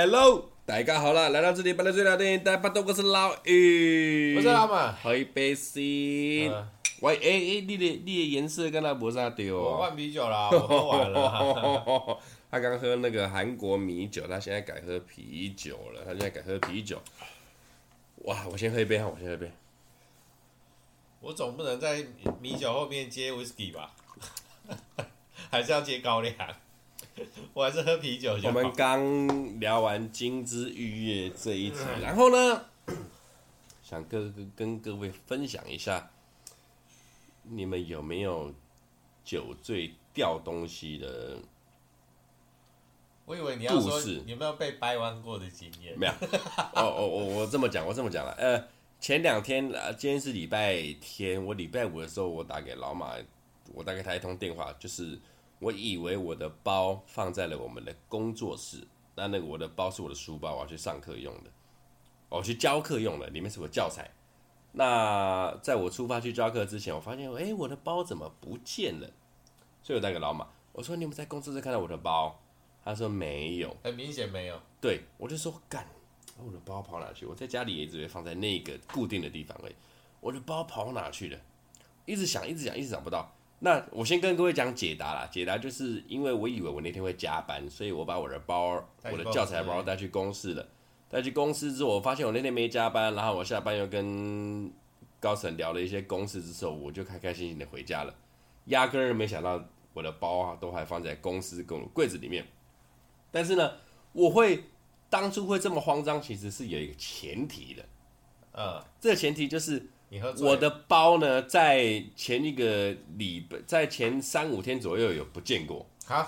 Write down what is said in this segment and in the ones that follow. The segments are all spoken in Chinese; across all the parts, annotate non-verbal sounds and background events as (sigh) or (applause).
Hello，大家好啦，来到这里，本来最聊电影，大家巴多，我是老于，我是老马，喝一杯先。喂，哎哎，你的你的颜色跟他不啥对哦。我换啤酒啦，(laughs) 我喝完了。(laughs) 他刚喝那个韩国米酒，他现在改喝啤酒了。他现在改喝啤酒。哇，我先喝一杯哈，我先喝一杯。我总不能在米酒后面接 whisky 吧？(laughs) 还是要接高粱？(laughs) 我还是喝啤酒就好。我们刚聊完《金枝玉叶》这一集，然后呢，(coughs) 想跟跟各位分享一下，你们有没有酒醉掉东西的？我以为你要说有没有被掰弯过的经验？没有。哦哦我我这么讲，我这么讲了。呃，前两天啊，今天是礼拜天，我礼拜五的时候，我打给老马，我打给他一通电话，就是。我以为我的包放在了我们的工作室，那那个我的包是我的书包，我要去上课用的，我去教课用的，里面是我教材。那在我出发去教课之前，我发现，哎，我的包怎么不见了？所以我带给老马，我说你们在公司在看到我的包？他说没有，很明显没有。对，我就说干，我的包跑哪去？我在家里也只会放在那个固定的地方而已，我的包跑哪去了？一直想，一直想，一直找不到。那我先跟各位讲解答啦，解答就是因为我以为我那天会加班，所以我把我的包、我的教材包带去公司了。带去公司之后，我发现我那天没加班，然后我下班又跟高层聊了一些公事之后，我就开开心心的回家了。压根儿没想到我的包啊都还放在公司柜柜子里面。但是呢，我会当初会这么慌张，其实是有一个前提的。呃，这个前提就是。我的包呢，在前一个礼拜，在前三五天左右有不见过。哈，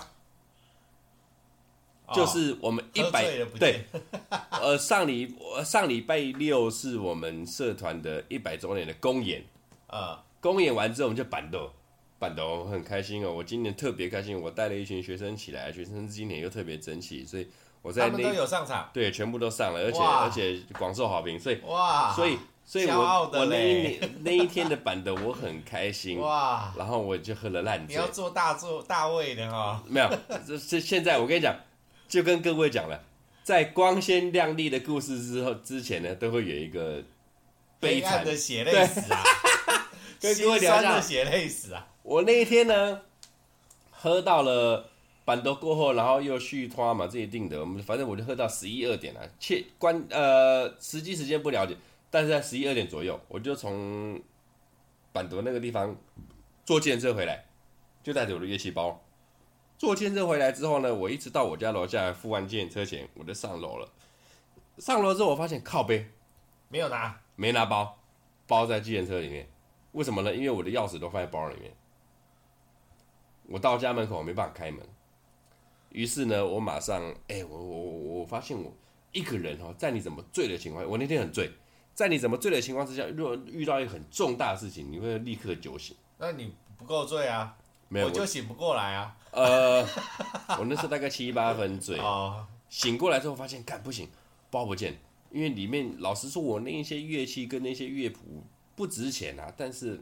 就是我们一百对，(laughs) 呃，上礼上礼拜六是我们社团的一百周年的公演。啊，公演完之后我们就办桌，办桌很开心哦。我今年特别开心，我带了一群学生起来，学生今年又特别争气，所以我在那都有上场，对，全部都上了，而且而且广受好评，所以哇，所以。所以我我那一年那一天的板的我很开心。哇，然后我就喝了烂醉。你要做大做大胃的哈？没有，这这现在我跟你讲，就跟各位讲了，在光鲜亮丽的故事之后之前呢，都会有一个悲惨。的血泪史啊，跟各位聊一下。血泪史啊。我那一天呢，喝到了板凳过后，然后又续拖嘛，自己定的，我们反正我就喝到十一二点了，切关呃实际时间不了解。但是在十一二点左右，我就从板德那个地方坐计程车回来，就带着我的乐器包。坐计程车回来之后呢，我一直到我家楼下付完计程车钱，我就上楼了。上楼之后，我发现靠背没有拿，没拿包，包在计程车里面。为什么呢？因为我的钥匙都放在包里面。我到家门口没办法开门，于是呢，我马上哎、我我我我发现我一个人哦，在你怎么醉的情况，我那天很醉。在你怎么醉的情况之下，如果遇到一个很重大的事情，你会立刻酒醒。那你不够醉啊？没有，我就醒不过来啊。呃，(laughs) 我那时候大概七八分醉。哦。醒过来之后发现，干不行，包不见，因为里面老实说，我那一些乐器跟那些乐谱不值钱啊，但是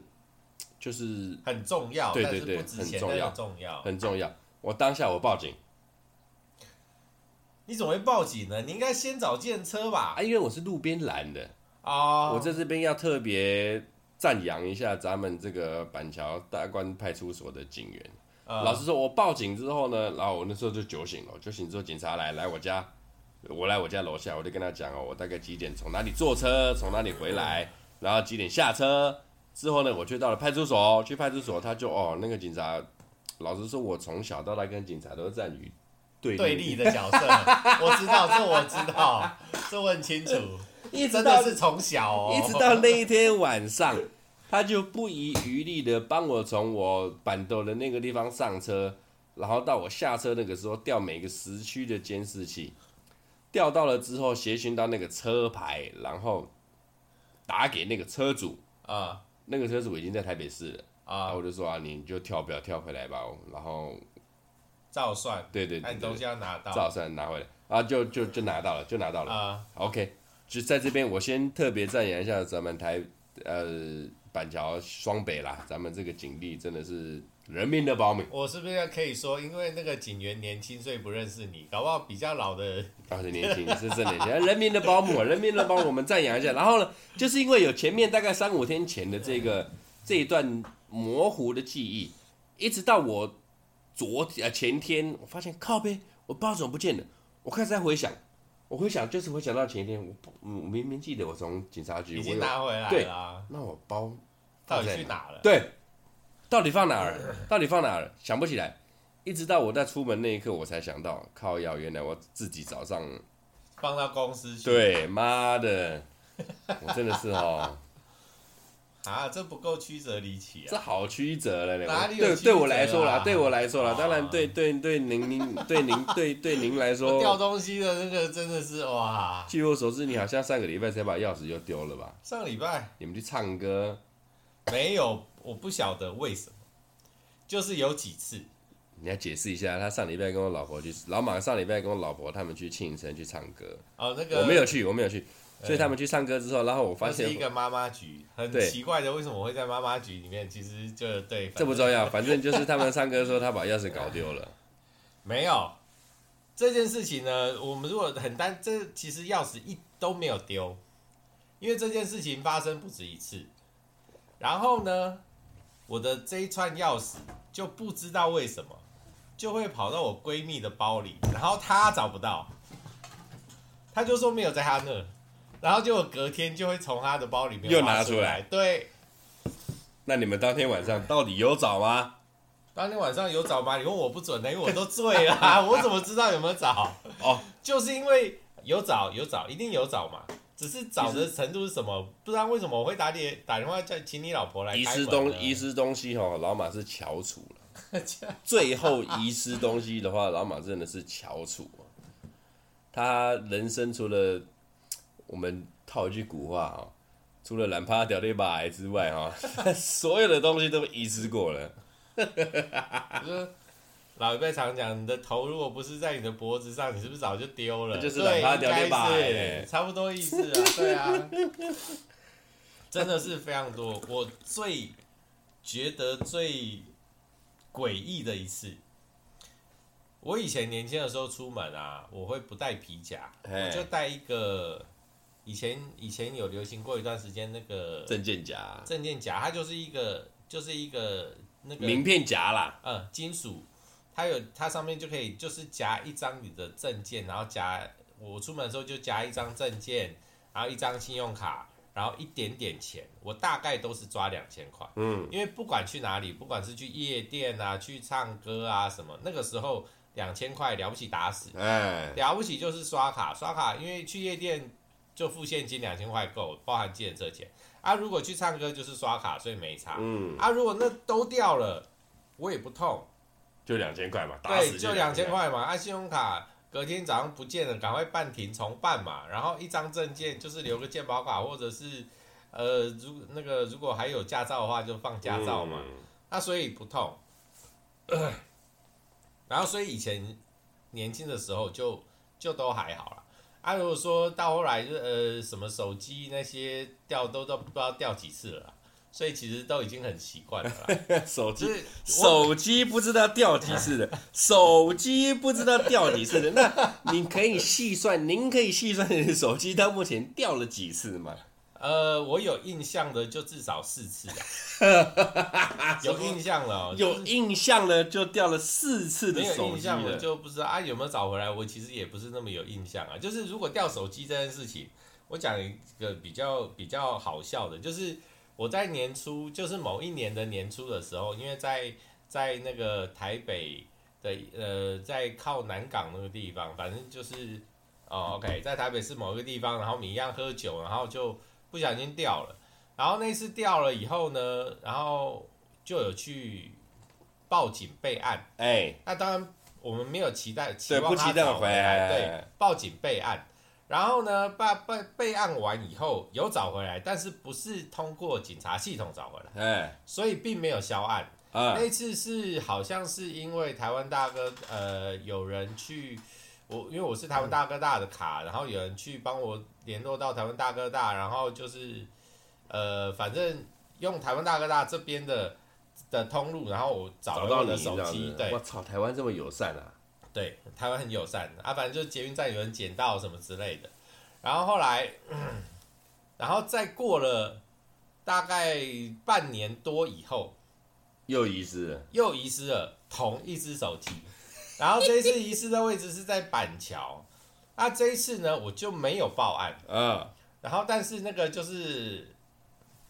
就是很重要。对对对，很重要，很重要，很重要。我当下我报警。你怎么会报警呢？你应该先找计程车吧？啊，因为我是路边拦的。哦，我在这边要特别赞扬一下咱们这个板桥大观派出所的警员。Uh, 老实说，我报警之后呢，然后我那时候就酒醒了，酒醒之后警察来来我家，我来我家楼下，我就跟他讲哦，我大概几点从哪里坐车，从哪里回来，然后几点下车。之后呢，我就到了派出所，去派出所他就哦，那个警察，老实说，我从小到大跟警察都是站于对立对立的角色，(laughs) 我知道，这我知道，这我很清楚。一直到是从小哦，一直到那一天晚上，他就不遗余力的帮我从我板凳的那个地方上车，然后到我下车那个时候调每个时区的监视器，调到了之后协寻到那个车牌，然后打给那个车主啊，那个车主已经在台北市了啊，我就说啊，你就跳表跳回来吧，然后照算，对对对，东西要拿到，照算拿回来，啊，就就就拿到了，就拿到了啊，OK。就在这边，我先特别赞扬一下咱们台呃板桥双北啦，咱们这个警力真的是人民的保姆。我是不是可以说，因为那个警员年轻，所以不认识你？搞不好比较老的，啊，(laughs) 是年轻，是真年轻。人民的保姆，人民的保姆，我们赞扬一下。然后呢，就是因为有前面大概三五天前的这个这一段模糊的记忆，一直到我昨呃前天，我发现靠背，我包怎么不见了？我开始在回想。我会想，就是会想到前一天，我嗯，我明明记得我从警察局已经拿回来对啊，那我包到底去哪了？对，到底放哪儿？到底放哪儿？想不起来，一直到我在出门那一刻，我才想到，靠要，原来我自己早上放到公司去。对，妈的，我真的是哦。啊，这不够曲折离奇啊！这好曲折了嘞！哪里有？对，对我来说啦，对我来说啦，当然对对对您您对您对对您来说，(laughs) 掉东西的那个真的是哇！据我所知，你好像上个礼拜才把钥匙又丢了吧？上礼拜你们去唱歌，没有，我不晓得为什么，就是有几次。你要解释一下，他上礼拜跟我老婆去，老马上礼拜跟我老婆他们去庆生去唱歌。哦，那个我没有去，我没有去。所以他们去唱歌之后，然后我发现是一个妈妈局，很奇怪的，为什么我会在妈妈局里面？其实就对，(laughs) 这不重要，反正就是他们唱歌的时候，他把钥匙搞丢了。(laughs) 没有这件事情呢，我们如果很单，这其实钥匙一都没有丢，因为这件事情发生不止一次。然后呢，我的这一串钥匙就不知道为什么就会跑到我闺蜜的包里，然后她找不到，她就说没有在她那。然后就隔天就会从他的包里面又拿出来，对。那你们当天晚上到底有找吗？当天晚上有找吗？你问我不准的，因为我都醉了，(laughs) 我怎么知道有没有找？哦，就是因为有找有找，一定有找嘛。只是找的程度是什么？不知道为什么我会打电打电话叫请你老婆来。遗失东遗失东西哦，老马是翘楚了。(laughs) 最后遗失东西的话，老马真的是翘楚。他人生除了。我们套一句古话啊，除了懒趴掉对把之外哈，(laughs) 所有的东西都遗失过了。(laughs) 老一辈常讲，你的头如果不是在你的脖子上，你是不是早就丢了？就是懒趴掉对把，差不多意思啊，对啊，真的是非常多。我最觉得最诡异的一次。我以前年轻的时候出门啊，我会不带皮夹，我就带一个。以前以前有流行过一段时间那个证件夹，证件夹它就是一个就是一个那个名片夹啦，嗯，金属，它有它上面就可以就是夹一张你的证件，然后夹我出门的时候就夹一张证件，然后一张信用卡，然后一点点钱，我大概都是抓两千块，嗯，因为不管去哪里，不管是去夜店啊，去唱歌啊什么，那个时候两千块了不起打死，哎，了不起就是刷卡刷卡，因为去夜店。就付现金两千块够，包含计程车钱啊。如果去唱歌就是刷卡，所以没差。嗯啊，如果那都掉了，我也不痛，就两千块嘛。打对，就两千块嘛。啊，信用卡隔天早上不见了，赶快办停重办嘛。然后一张证件就是留个健保卡，或者是呃，如那个如果还有驾照的话，就放驾照嘛。嗯、那所以不痛。(coughs) 然后所以以前年轻的时候就就都还好了。啊，如果说到后来就呃什么手机那些掉都都不知道掉几次了，所以其实都已经很习惯了。(laughs) 手机手机不知道掉几次的，手机不知道掉几次的，那你可以细算，您可以细算你的手机到目前掉了几次吗？呃，我有印象的就至少四次了，(laughs) 有印象了，有印象了就掉了四次的手机，没有印象了就不知道啊有没有找回来。我其实也不是那么有印象啊。就是如果掉手机这件事情，我讲一个比较比较好笑的，就是我在年初，就是某一年的年初的时候，因为在在那个台北的呃，在靠南港那个地方，反正就是哦，OK，在台北市某一个地方，然后你一样喝酒，然后就。不小心掉了，然后那次掉了以后呢，然后就有去报警备案。哎、欸，那当然我们没有期待期望他找回来，对，报警备案。然后呢，办备备案完以后有找回来，但是不是通过警察系统找回来，哎、欸，所以并没有销案。啊、那次是好像是因为台湾大哥呃有人去。我因为我是台湾大哥大的卡，然后有人去帮我联络到台湾大哥大，然后就是，呃，反正用台湾大哥大这边的的通路，然后我找到我的手机。对，我操，台湾这么友善啊！对，台湾很友善啊，反正就是捷运站有人捡到什么之类的。然后后来，(clears throat) 然后再过了大概半年多以后，又遗失了，又遗失了同一只手机。(laughs) 然后这一次遗失的位置是在板桥。那这一次呢，我就没有报案。嗯。然后，但是那个就是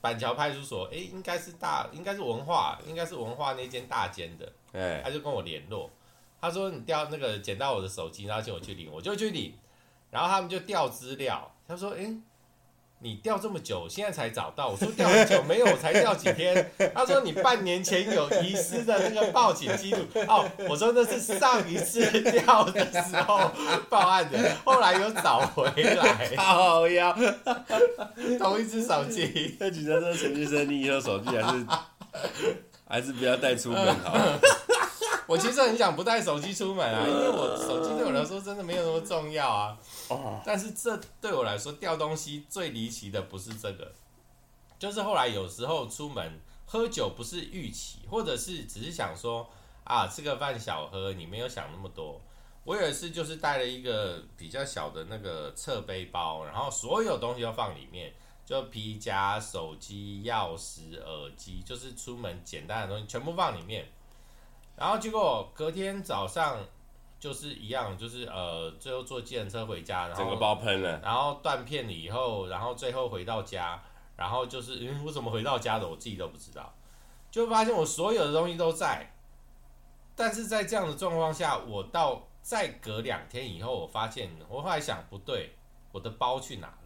板桥派出所，哎，应该是大，应该是文化，应该是文化那间大间的。哎。他就跟我联络，他说你掉那个捡到我的手机，然后请我去领，我就去领。然后他们就调资料，他说，哎。你调这么久，现在才找到。我说调很久没有，我才调几天。(laughs) 他说你半年前有遗失的那个报警记录。哦，我说那是上一次调的时候报案的，后来又找回来。好呀，同一只手机。那警察说陈先生，你以后手机还是还是不要带出门好。我其实很想不带手机出门啊，因为我手机对我来说真的没有那么重要啊。但是这对我来说掉东西最离奇的不是这个，就是后来有时候出门喝酒不是预期，或者是只是想说啊吃个饭小喝，你没有想那么多。我有一次就是带了一个比较小的那个侧背包，然后所有东西都放里面，就皮夹、手机、钥匙、耳机，就是出门简单的东西全部放里面。然后结果隔天早上就是一样，就是呃，最后坐计程车回家，然后整个包喷了，然后断片了以后，然后最后回到家，然后就是嗯为我怎么回到家的，我自己都不知道，就发现我所有的东西都在，但是在这样的状况下，我到再隔两天以后，我发现我后来想不对，我的包去哪了？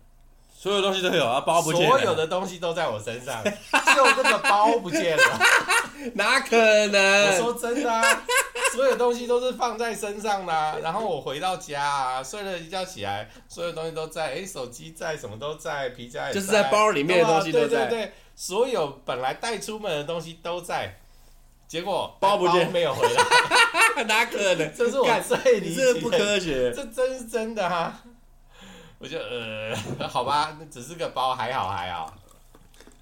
所有东西都有啊，包不见了。所有的东西都在我身上，就那个包不见了，(laughs) 哪可能？我说真的啊，所有东西都是放在身上的啊。然后我回到家啊，睡了一觉起来，所有东西都在，哎，手机在，什么都在，皮夹也在，就是在包里面的东西都在。对对对，所有本来带出门的东西都在，结果包不见，没有回来，(laughs) 哪可能？这是我最理解，这不科学，这真是真的哈。我就呃，(laughs) 好吧，那只是个包，还好还好。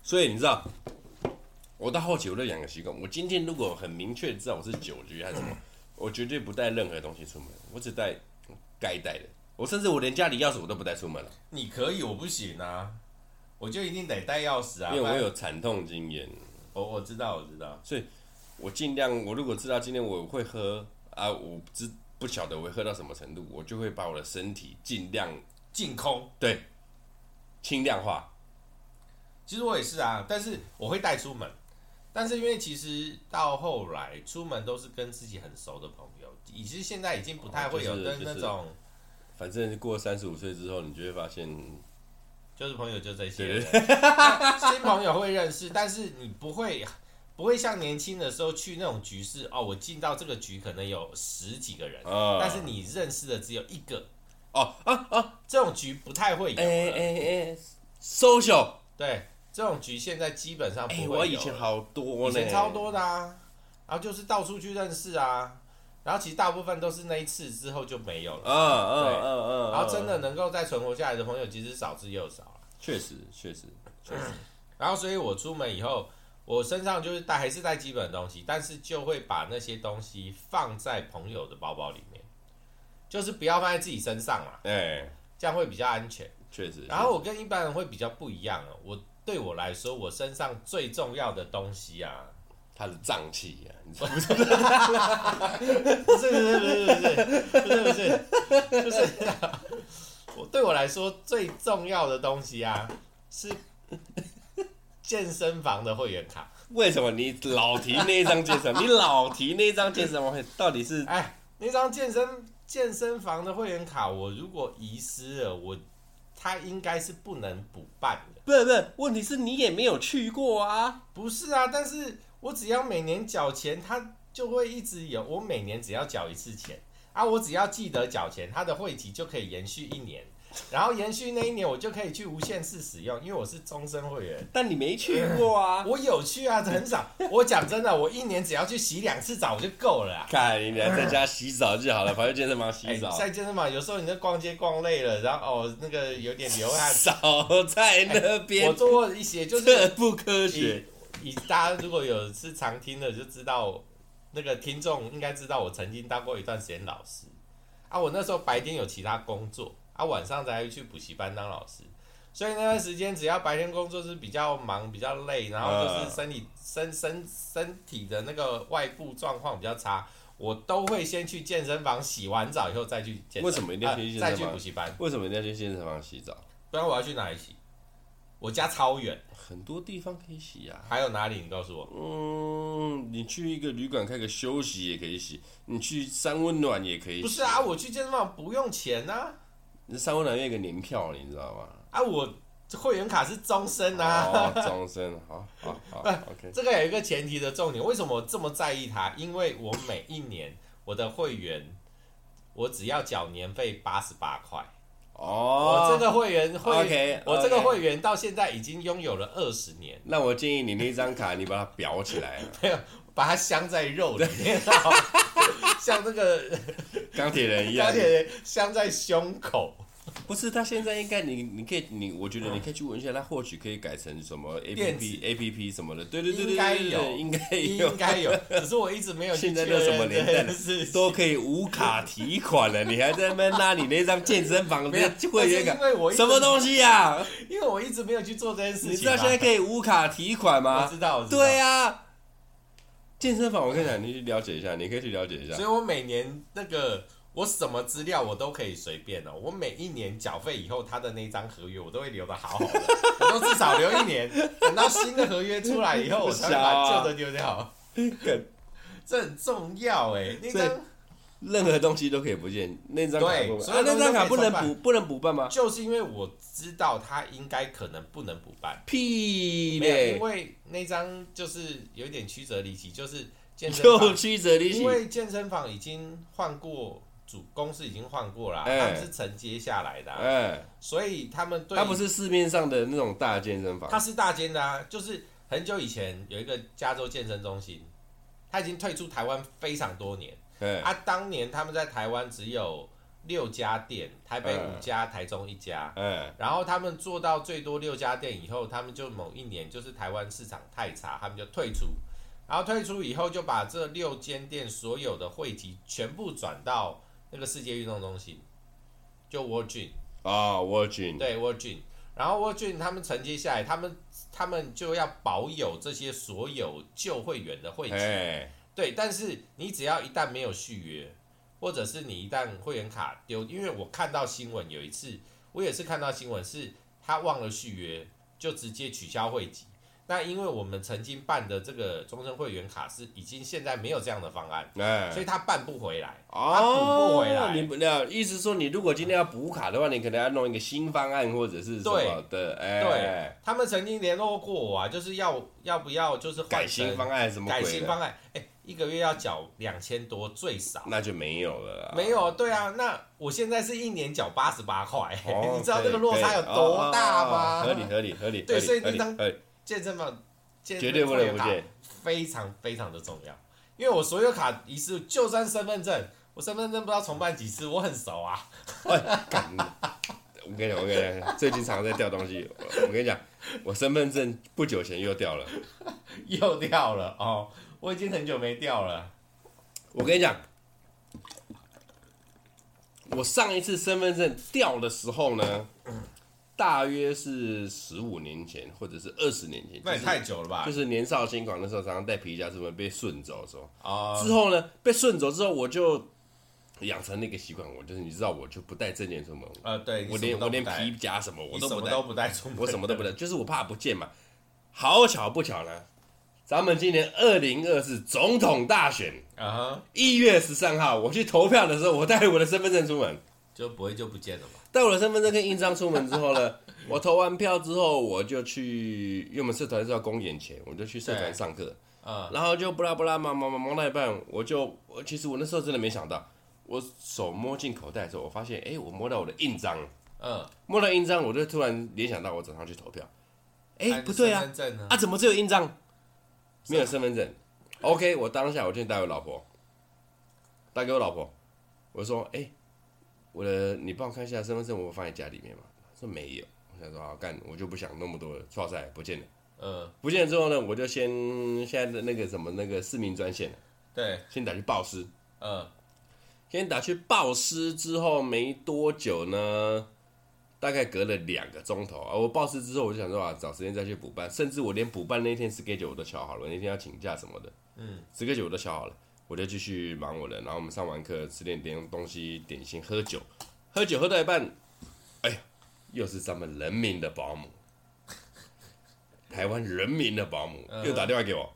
所以你知道，我到后期我都养个习惯，我今天如果很明确知道我是酒局还是什么，我绝对不带任何东西出门，我只带该带的。我甚至我连家里钥匙我都不带出门了。你可以，我不行啊，我就一定得带钥匙啊，因为我有惨痛经验。我我知道我知道，所以我尽量，我如果知道今天我会喝啊，我知不晓得我会喝到什么程度，我就会把我的身体尽量。净空，对，轻量化。其实我也是啊，但是我会带出门。但是因为其实到后来出门都是跟自己很熟的朋友，其实现在已经不太会有跟那种。哦就是、反正过三十五岁之后，你就会发现，就是朋友就这些。(laughs) 新朋友会认识，但是你不会不会像年轻的时候去那种局势哦。我进到这个局可能有十几个人，哦、但是你认识的只有一个。哦啊啊！这种局不太会有。哎哎哎，social。对，这种局现在基本上不会有。我以前好多呢，以前超多的啊。然后就是到处去认识啊。然后其实大部分都是那一次之后就没有了。嗯嗯嗯嗯。然后真的能够再存活下来的朋友，其实少之又少了。确实，确实，确实。(clears throat) 然后，所以我出门以后，我身上就是带还是带基本的东西，但是就会把那些东西放在朋友的包包里面。就是不要放在自己身上嘛，对，这样会比较安全。确实。然后我跟一般人会比较不一样哦，我对我来说，我身上最重要的东西啊，它是脏器啊，不是不是不是不是不是不是不是，就是我对我来说最重要的东西啊，是健身房的会员卡。为什么你老提那张健身？你老提那张健身房，到底是哎？那张健身健身房的会员卡，我如果遗失了，我他应该是不能补办的。不是不是，问题是你也没有去过啊。不是啊，但是我只要每年缴钱，他就会一直有。我每年只要缴一次钱啊，我只要记得缴钱，他的会籍就可以延续一年。然后延续那一年，我就可以去无限次使用，因为我是终身会员。但你没去过啊？(laughs) 我有去啊，很少。我讲真的，我一年只要去洗两次澡我就够了。看你俩在家洗澡就好了，跑去健身房洗澡。在健身房有时候你在逛街逛累了，然后哦那个有点流汗，(laughs) 少在那边。我做过一些，就是这不科学。以大家如果有是常听的，就知道那个听众应该知道，我曾经当过一段时间老师啊。我那时候白天有其他工作啊，晚上才会去补习班当老师。所以那段时间，只要白天工作是比较忙、比较累，然后就是身体身身身体的那个外部状况比较差，我都会先去健身房洗完澡以后再去健身。为什么一定要去健身房？再去补习班？为什么一定要去健身房洗澡？不然我要去哪里洗？我家超远，很多地方可以洗啊。还有哪里？你告诉我。嗯，你去一个旅馆开个休息也可以洗，你去三温暖也可以洗。不是啊，我去健身房不用钱啊。你三温暖有一个年票，你知道吗？啊，我会员卡是终身啊。哦，终身，好好好。OK，这个有一个前提的重点，为什么我这么在意它？因为我每一年我的会员，我只要缴年费八十八块。哦，我这个会员会，okay, okay. 我这个会员到现在已经拥有了二十年。那我建议你那张卡，你把它裱起来，(laughs) 没有，把它镶在肉里面，(laughs) 像那个 (laughs) 钢铁人一样，钢铁人镶在胸口。不是，他现在应该你你可以你，我觉得你可以去问一下，他或许可以改成什么 A P P A P P 什么的，对对对对，应该有，应该有，应该有，只是我一直没有。现在都什么年代了，(laughs) 都可以无卡提款了，你还在那边拿你那张健身房的会员卡？什么东西呀？因为我一直没有去做这件事情。你知道现在可以无卡提款吗？我知道，对呀。健身房，我跟你讲，你去了解一下，你可以去了解一下。所以我每年那个。我什么资料我都可以随便哦，我每一年缴费以后，他的那张合约我都会留的好好的，我都至少留一年，(laughs) 等到新的合约出来以后，我才会把旧的丢掉。(laughs) 这很重要哎，那张任何东西都可以不见，那张卡不，所以、啊、那张卡不能补，不能补办吗？就是因为我知道他应该可能不能补办，屁嘞，因为那张就是有点曲折离奇，就是健身房。曲折离奇，因为健身房已经换过。主公司已经换过了，他们是承接下来的，啊，欸、所以他们对，他不是市面上的那种大健身房，他是大间的啊，就是很久以前有一个加州健身中心，他已经退出台湾非常多年，欸、啊，当年他们在台湾只有六家店，台北五家，欸、台中一家，嗯、然后他们做到最多六家店以后，他们就某一年就是台湾市场太差，他们就退出，然后退出以后就把这六间店所有的会籍全部转到。那个世界运动中心，就 Gym 啊 Gym 对 Gym 然后 Gym 他们承接下来，他们他们就要保有这些所有旧会员的会籍，嘿对，但是你只要一旦没有续约，或者是你一旦会员卡丢，因为我看到新闻有一次，我也是看到新闻是他忘了续约，就直接取消会籍。那因为我们曾经办的这个终身会员卡是已经现在没有这样的方案，欸、所以他办不回来，哦、他补不回来。你不要意思说，你如果今天要补卡的话，你可能要弄一个新方案或者是什么的。哎、欸，对，他们曾经联络过我啊，就是要要不要就是改新方案什么改新方案？哎、欸，一个月要缴两千多最少，那就没有了。没有，对啊，那我现在是一年缴八十八块，哦、(laughs) 你知道这个落差有多大吗？合理合理合理，对，所以那张。健身房健身会员卡非常非常的重要，因为我所有卡一次，就算身份证，我身份证不知道重办几次，我很熟啊。我跟你讲，我跟你讲，最近常常在掉东西。我跟你讲，我身份证不久前又掉了，(laughs) 又掉了哦，我已经很久没掉了。我跟你讲，我上一次身份证掉的时候呢？大约是十五年前，或者是二十年前，那也太久了吧？就是年少轻狂的时候，常常带皮夹什么被顺走的时候。啊。之后呢，被顺走之后，我就养成那个习惯，我就是你知道，我就不带证件出门。呃，对，我连我连皮夹什么我都不带，都不带出门，我什么都不带，就是我怕不见嘛。好巧不巧呢，咱们今年二零二四总统大选。啊，一月十三号我去投票的时候，我带我的身份证出门，就不会就不见了嘛。带我的身份证跟印章出门之后呢，(laughs) 我投完票之后，我就去，因为我们社团是要公演前，我就去社团上课，啊，然后就不拉不拉忙忙忙忙到一半，我就，我其实我那时候真的没想到，我手摸进口袋的时候，我发现，哎、欸，我摸到我的印章，嗯，摸到印章，我就突然联想到我早上去投票，哎、欸，不对啊，啊，怎么只有印章，没有身份证？OK，我当下我就带给我老婆，带给我老婆，我说，哎、欸。我的，你帮我看一下身份证，我放在家里面嘛？说没有，我想说好干，我就不想那么多了，唰塞不见了。嗯，不见了之后呢，我就先现在的那个什么那个市民专线，对，先打去报失。嗯，先打去报失之后没多久呢，大概隔了两个钟头啊，我报失之后我就想说啊，找时间再去补办，甚至我连补办那天 schedule 我都敲好了，那天要请假什么的，嗯，schedule 我都敲好了，我就继续忙我的，然后我们上完课吃点点东西，点心，喝酒，喝酒喝到一半，哎呀，又是咱们人民的保姆，台湾人民的保姆又打电话给我。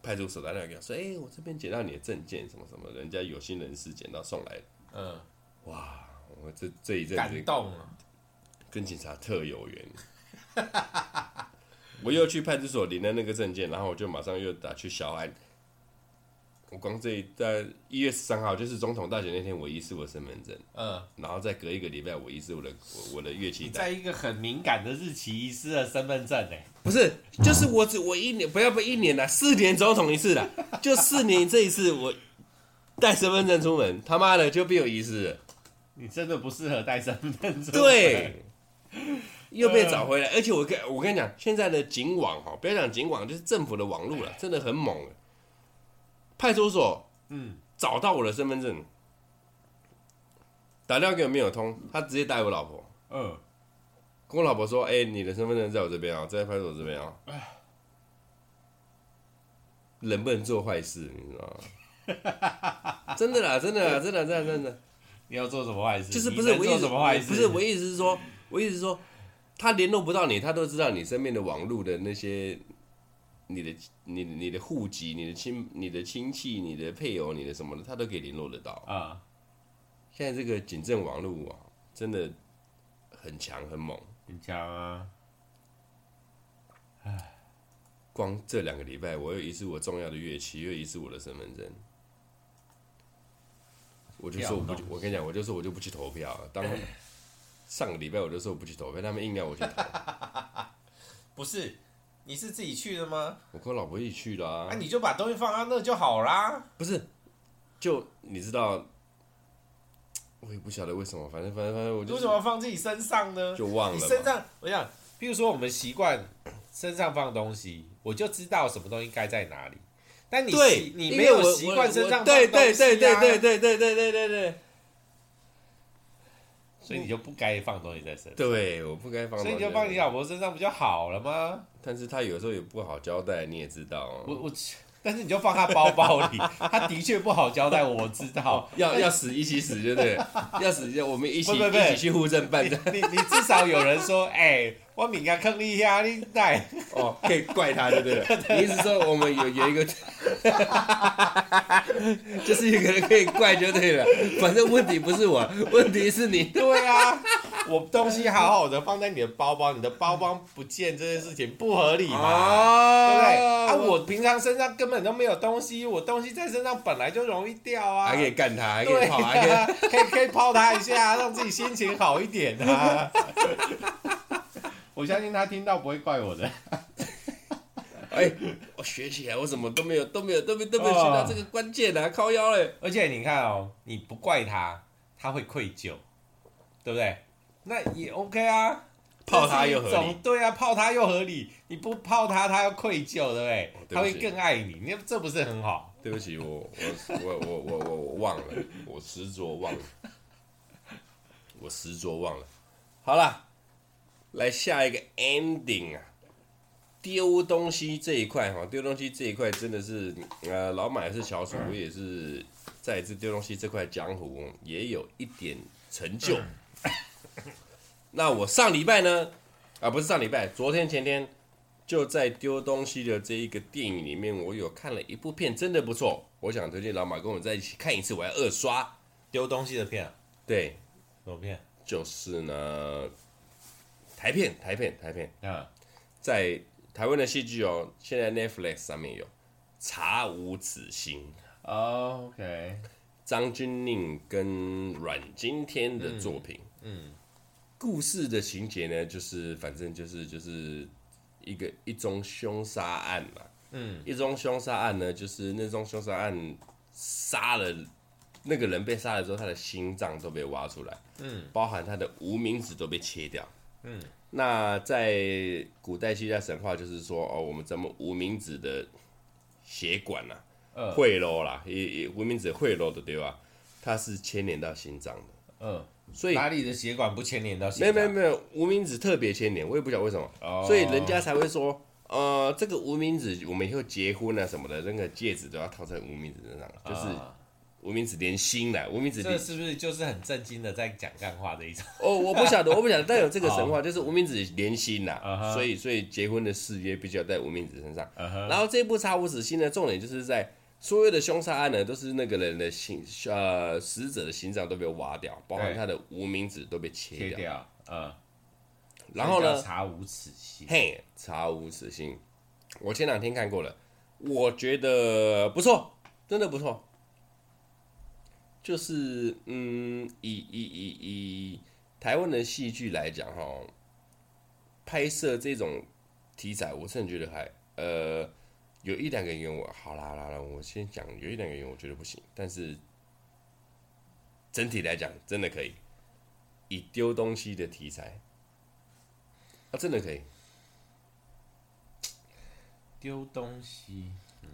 派出所打电话给我说：“哎、欸，我这边捡到你的证件，什么什么，人家有心人士捡到送来。”嗯，哇，我这这一阵子感动啊，跟警察特有缘。(laughs) 我又去派出所领了那个证件，然后我就马上又打去小安。我光这一在一月十三号，就是总统大选那天，我遗失我身份证。嗯，然后再隔一个礼拜，我遗失我的我，我的乐器。在一个很敏感的日期遗失了身份证呢？不是，就是我只我一年不要不一年了，四年总统一次了，(laughs) 就四年这一次我带身份证出门，他妈的就被我遗失了。你真的不适合带身份证。对，(laughs) 又被找回来，而且我跟我跟你讲，现在的警网哈，不要讲警网，就是政府的网路了，真的很猛。派出所，嗯，找到我的身份证，打电话给我没有通，他直接带我老婆，嗯，跟我老婆说，哎、欸，你的身份证在我这边啊，在派出所这边啊，人不能做坏事，你知道吗？(laughs) 真的啦，真的啦，真的，真的，真的，你要做什么坏事？就是不是我意思，不是我意思是说，我意思是说，他联络不到你，他都知道你身边的网络的那些。你的、你、你的户籍、你的亲、你的亲戚、你的配偶、你的什么的，他都可以联络得到啊。现在这个警政网络啊，真的很强很猛，很强啊。唉，(sighs) 光这两个礼拜，我有一次我重要的乐器，又一次我的身份证。我就说我不，我跟你讲，我就说我就不去投票。当 (laughs) 上个礼拜我就说我不去投票，他们硬要我去投，(laughs) 不是。你是自己去的吗？我跟我老婆一起去的啊。那、啊、你就把东西放到那就好啦。不是，就你知道，我也不晓得为什么，反正反正反正我就。为什么要放自己身上呢？就忘了。你身上，我想，比如说我们习惯 (coughs) 身上放东西，我就知道什么东西该在哪里。但你对你没有习惯身上放东西、啊、对对对对对对对对对对对。所以你就不该放东西在身上。对，我不该放东西。所以你就放你老婆身上不就好了吗？但是她有时候也不好交代，你也知道、啊。我我，但是你就放她包包里，(laughs) 她的确不好交代，我知道。要要死一起死，对不对？要死就我们一起不不不一起去户政办。你你至少有人说，哎、欸。我敏感坑你呀，你带哦，可以怪他，对不对？你意思说我们有有一个，(laughs) 就是一个人可以怪就对了。反正问题不是我，问题是你。对啊，我东西好好的放在你的包包，你的包包不见这件事情不合理嘛？哦、对不对？啊，我平常身上根本都没有东西，我东西在身上本来就容易掉啊。还可以干他，还可以泡，还可以可以可以泡他一下，让自己心情好一点啊。(laughs) 我相信他听到不会怪我的。(laughs) 哎，我学起来，我什么都没有，都没有，都没都没有学到这个关键啊，靠腰嘞。而且你看哦，你不怪他，他会愧疚，对不对？那也 OK 啊，泡他又合理。对啊，泡他又合理。你不泡他，他要愧疚，对不对？他会更爱你，你这不是很好？对不起，我我我我我我我忘了，我执着忘了，我执着忘了。好了。来下一个 ending 啊，丢东西这一块哈，丢东西这一块真的是，呃，老马也是翘楚，我也是在这丢东西这块江湖也有一点成就。(coughs) 那我上礼拜呢，啊，不是上礼拜，昨天前天就在丢东西的这一个电影里面，我有看了一部片，真的不错，我想推荐老马跟我在一起看一次，我要二刷丢东西的片。啊对，什么片？就是呢。台片，台片，台片。啊，在台湾的戏剧哦，现在 Netflix 上面有《查无此心》哦，OK，张钧甯跟阮经天的作品，嗯，嗯。故事的情节呢，就是反正就是就是一个一宗凶杀案嘛，嗯，一宗凶杀案呢，就是那宗凶杀案杀了那个人被杀了之后，他的心脏都被挖出来，嗯，包含他的无名指都被切掉。嗯，那在古代希腊神话，就是说哦，我们咱们无名指的血管呐、啊，贿赂啦，也也无名指贿赂的对吧？它是牵连到心脏的。嗯，所以哪里的血管不牵连到心脏？没有没有没有，无名指特别牵连，我也不晓得为什么。哦、所以人家才会说，呃，这个无名指，我们以后结婚啊什么的，那个戒指都要套在无名指身上，就是。无名指连心的，无名指这是不是就是很震惊的在讲干话的一种？哦，我不晓得，(laughs) 我不晓得，但有这个神话，哦、就是无名指连心呐，uh huh. 所以所以结婚的誓约必须要在无名指身上。Uh huh. 然后这部查无此心呢重点就是在所有的凶杀案呢，都是那个人的心，呃，死者的心脏都被挖掉，包含他的无名指都被切掉。掉嗯。然后呢？查无此心。嘿，查无此心。我前两天看过了，我觉得不错，真的不错。就是嗯，以以以以台湾的戏剧来讲哈，拍摄这种题材，我甚至觉得还呃有一两个演员我好啦啦啦，我先讲有一两个演员我觉得不行，但是整体来讲真的可以，以丢东西的题材，啊真的可以，丢东西，嗯，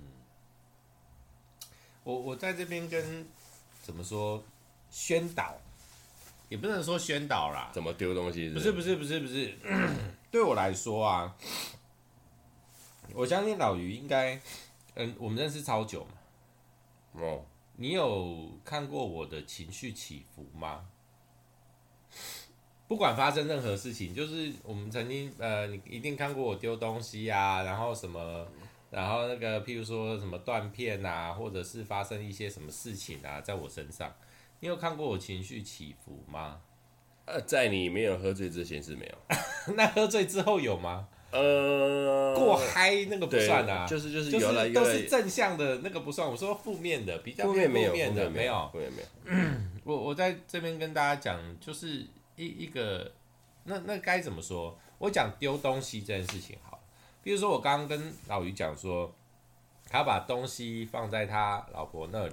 我我在这边跟。怎么说？宣导也不能说宣导啦。怎么丢东西是不是？不是不是不是。(coughs) 对我来说啊，我相信老于应该，嗯，我们认识超久嘛。哦。你有看过我的情绪起伏吗？不管发生任何事情，就是我们曾经呃，你一定看过我丢东西啊，然后什么。然后那个，譬如说什么断片啊，或者是发生一些什么事情啊，在我身上，你有看过我情绪起伏吗？呃，在你没有喝醉之前是没有。(laughs) 那喝醉之后有吗？呃，过嗨那个不算啊，就是就是有来都是正向的那个不算。我说负面的，比较负面的没有，负面没有。(clears throat) 我我在这边跟大家讲，就是一一个那那该怎么说？我讲丢东西这件事情。比如说，我刚刚跟老于讲说，他把东西放在他老婆那里，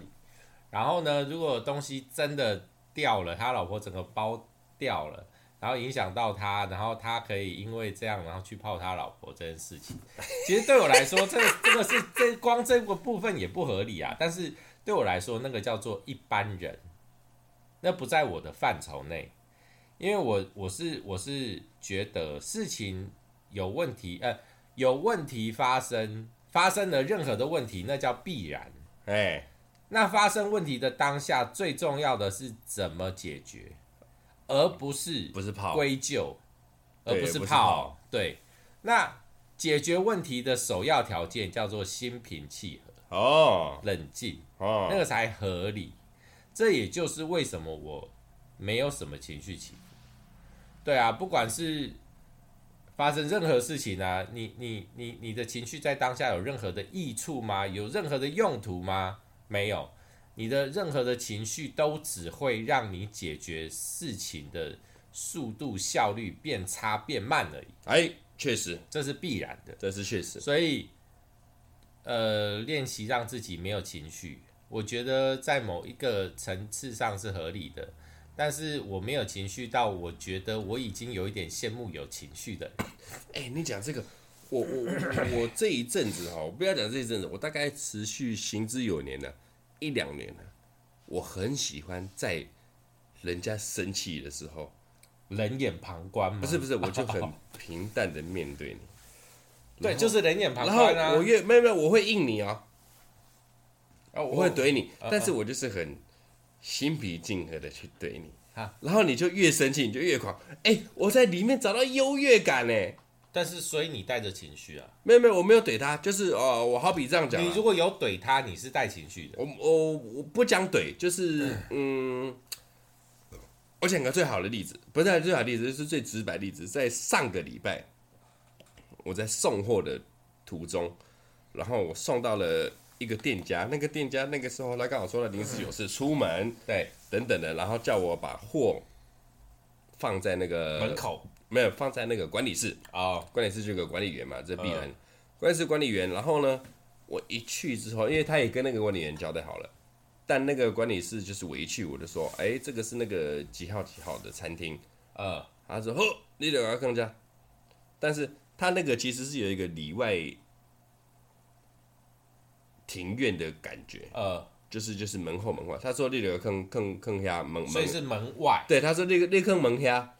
然后呢，如果东西真的掉了，他老婆整个包掉了，然后影响到他，然后他可以因为这样，然后去泡他老婆这件事情，(laughs) 其实对我来说，这这个是这光这个部分也不合理啊。但是对我来说，那个叫做一般人，那不在我的范畴内，因为我我是我是觉得事情有问题，呃。有问题发生，发生了任何的问题，那叫必然。哎，那发生问题的当下，最重要的是怎么解决，而不是不是泡归咎，而不是泡。对，那解决问题的首要条件叫做心平气和哦，冷静哦，那个才合理。这也就是为什么我没有什么情绪起伏。对啊，不管是。发生任何事情啊，你你你你的情绪在当下有任何的益处吗？有任何的用途吗？没有，你的任何的情绪都只会让你解决事情的速度效率变差变慢而已。哎，确实，这是必然的，这是确实。所以，呃，练习让自己没有情绪，我觉得在某一个层次上是合理的。但是我没有情绪到，我觉得我已经有一点羡慕有情绪的人。(coughs) 哎、欸，你讲这个，我我我这一阵子哈，我不要讲这一阵子，我大概持续行之有年了，一两年了。我很喜欢在人家生气的时候，冷眼旁观吗？不是不是，我就很 (laughs) 平淡的面对你。对，就是冷眼旁观啊。然后我越没有没有，我会应你哦，我会怼你，但是我就是很。心平气和的去怼你，哈然后你就越生气，你就越狂。哎、欸，我在里面找到优越感呢。但是，所以你带着情绪啊？没有没有，我没有怼他，就是哦，我好比这样讲。你如果有怼他，你是带情绪的。我我我不讲怼，就是嗯，我讲个最好的例子，不是最好的例子，就是最直白的例子。在上个礼拜，我在送货的途中，然后我送到了。一个店家，那个店家那个时候他刚好说了临时有事出门，对，等等的，然后叫我把货放在那个门口，没有放在那个管理室。啊，哦、管理室就有个管理员嘛，这必然，嗯、管理室管理员。然后呢，我一去之后，因为他也跟那个管理员交代好了，但那个管理室就是我一去我就说，哎，这个是那个几号几号的餐厅，呃、嗯，他说，呵，你两个更加，但是他那个其实是有一个里外庭院的感觉，呃，就是就是门后门外。他说那个坑坑坑下门，所以是门外。对，他说那个那坑门下。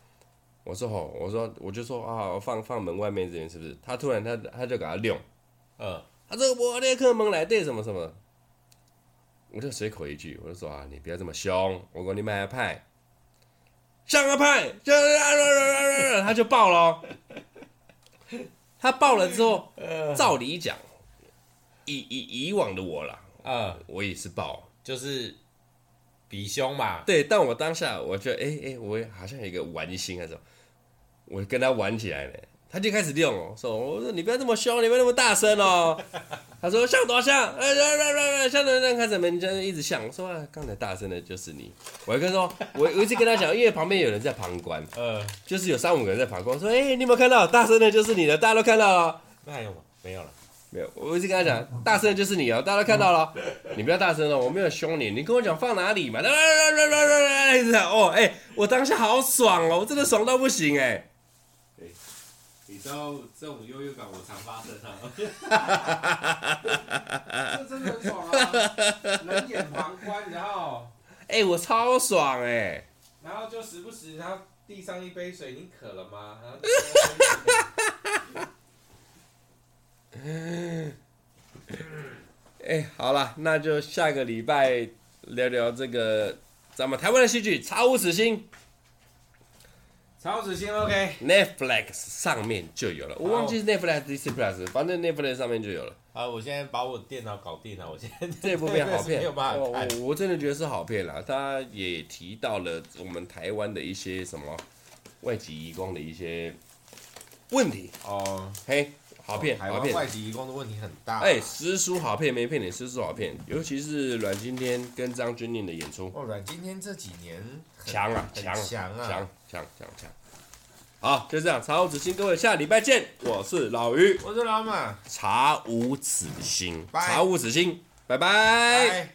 我说吼，我说我就说啊，放放门外面这边是不是？他突然他他就给他亮，呃，他说我那坑门来对什么什么，我就随口一句，我就说啊，你不要这么凶，我说你买派，像个派，他就爆了。他爆了之后，(laughs) 照理讲，以以以往的我啦，呃，我也是爆，就是比凶嘛。对，但我当下我觉得，哎、欸、哎、欸，我好像有一个玩心还是什么。我跟他玩起来了，他就开始用哦，说：“我说你不要这么凶，你不要那么大声哦。(laughs) ”他说：“像多像，哎呀呀呀呀，像人人开始门就一直像。”我说：“啊，刚才大声的就是你。”我还跟他说：“我我一直跟他讲，因为旁边有人在旁观，呃，(laughs) 就是有三五个人在旁观，说：‘哎、欸，你有没有看到大声的就是你了？大家都看到了。’那还有吗？没有了，没有。我一直跟他讲，大声的就是你哦，大家都看到了，你不要大声了，我没有凶你，你跟我讲放哪里嘛？一直哦，哎、欸，我当下好爽哦，我真的爽到不行哎、欸。”你知道这种优越感我常发生啊，这真的很爽啊！冷眼旁观，然后，哎、欸，我超爽哎、欸！然后就时不时，然后递上一杯水，你渴了吗？(laughs) 哎、欸，好了，那就下个礼拜聊聊这个咱们台湾的戏剧《查无此心》。超子星 OK，Netflix 上面就有了，我忘记是 Netflix Disney Plus，反正 Netflix 上面就有了。好，我现在把我电脑搞定了，我现在 (laughs) 这部片好片，(laughs) 没有办法看。我真的觉得是好片啦，他也提到了我们台湾的一些什么外籍移工的一些问题哦。嘿，好片，台湾外籍移工的问题很大。哎，实属好骗，没骗你，实属好骗，尤其是阮经天跟张钧甯的演出。哦，阮经天这几年强啊，强强啊，强强强强。好，就这样，查无此心，各位下礼拜见。我是老于，我是老马，查无此心，查无此心，拜拜。